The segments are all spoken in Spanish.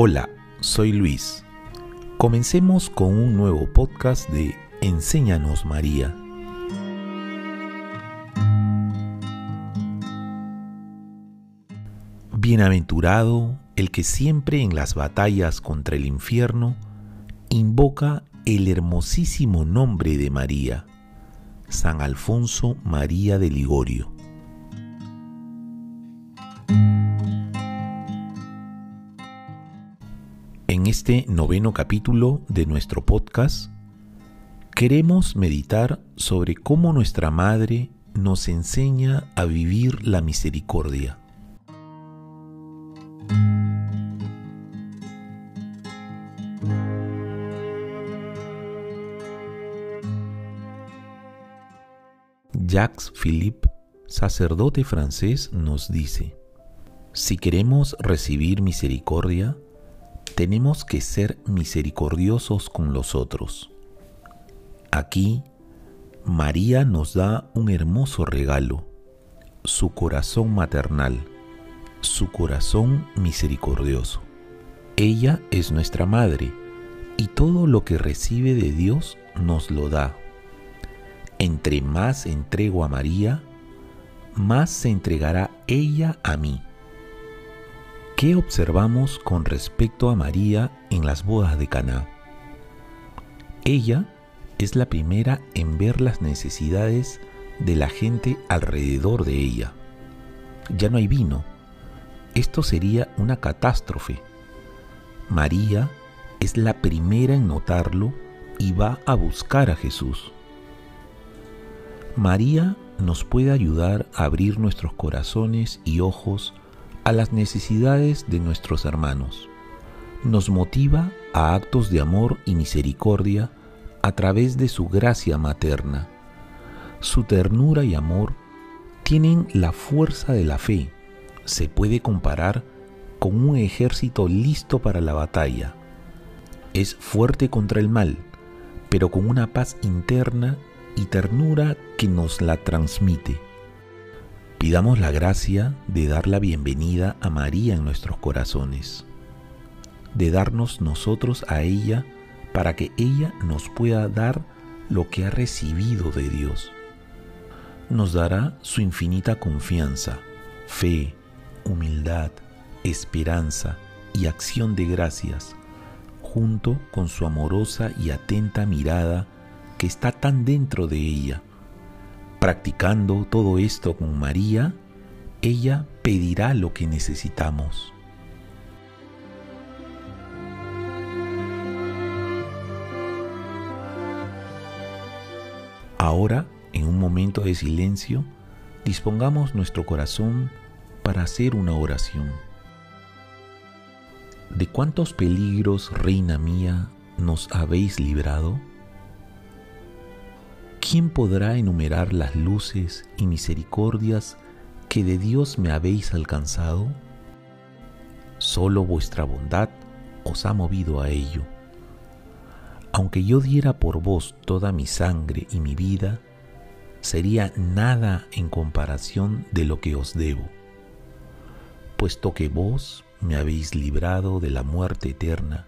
Hola, soy Luis. Comencemos con un nuevo podcast de Enséñanos María. Bienaventurado el que siempre en las batallas contra el infierno invoca el hermosísimo nombre de María, San Alfonso María de Ligorio. En este noveno capítulo de nuestro podcast, queremos meditar sobre cómo nuestra Madre nos enseña a vivir la misericordia. Jacques Philippe, sacerdote francés, nos dice, si queremos recibir misericordia, tenemos que ser misericordiosos con los otros. Aquí, María nos da un hermoso regalo, su corazón maternal, su corazón misericordioso. Ella es nuestra madre y todo lo que recibe de Dios nos lo da entre más entrego a María, más se entregará ella a mí. ¿Qué observamos con respecto a María en las bodas de Caná? Ella es la primera en ver las necesidades de la gente alrededor de ella. Ya no hay vino. Esto sería una catástrofe. María es la primera en notarlo y va a buscar a Jesús. María nos puede ayudar a abrir nuestros corazones y ojos a las necesidades de nuestros hermanos. Nos motiva a actos de amor y misericordia a través de su gracia materna. Su ternura y amor tienen la fuerza de la fe. Se puede comparar con un ejército listo para la batalla. Es fuerte contra el mal, pero con una paz interna y ternura que nos la transmite. Pidamos la gracia de dar la bienvenida a María en nuestros corazones, de darnos nosotros a ella para que ella nos pueda dar lo que ha recibido de Dios. Nos dará su infinita confianza, fe, humildad, esperanza y acción de gracias, junto con su amorosa y atenta mirada que está tan dentro de ella. Practicando todo esto con María, ella pedirá lo que necesitamos. Ahora, en un momento de silencio, dispongamos nuestro corazón para hacer una oración. ¿De cuántos peligros, reina mía, nos habéis librado? ¿Quién podrá enumerar las luces y misericordias que de Dios me habéis alcanzado? Solo vuestra bondad os ha movido a ello. Aunque yo diera por vos toda mi sangre y mi vida, sería nada en comparación de lo que os debo, puesto que vos me habéis librado de la muerte eterna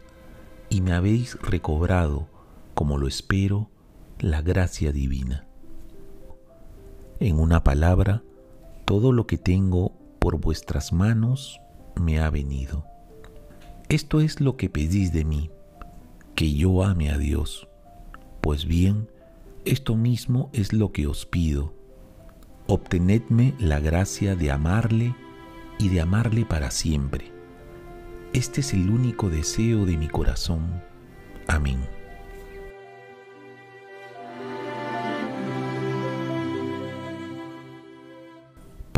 y me habéis recobrado, como lo espero, la gracia divina. En una palabra, todo lo que tengo por vuestras manos me ha venido. Esto es lo que pedís de mí, que yo ame a Dios. Pues bien, esto mismo es lo que os pido. Obtenedme la gracia de amarle y de amarle para siempre. Este es el único deseo de mi corazón. Amén.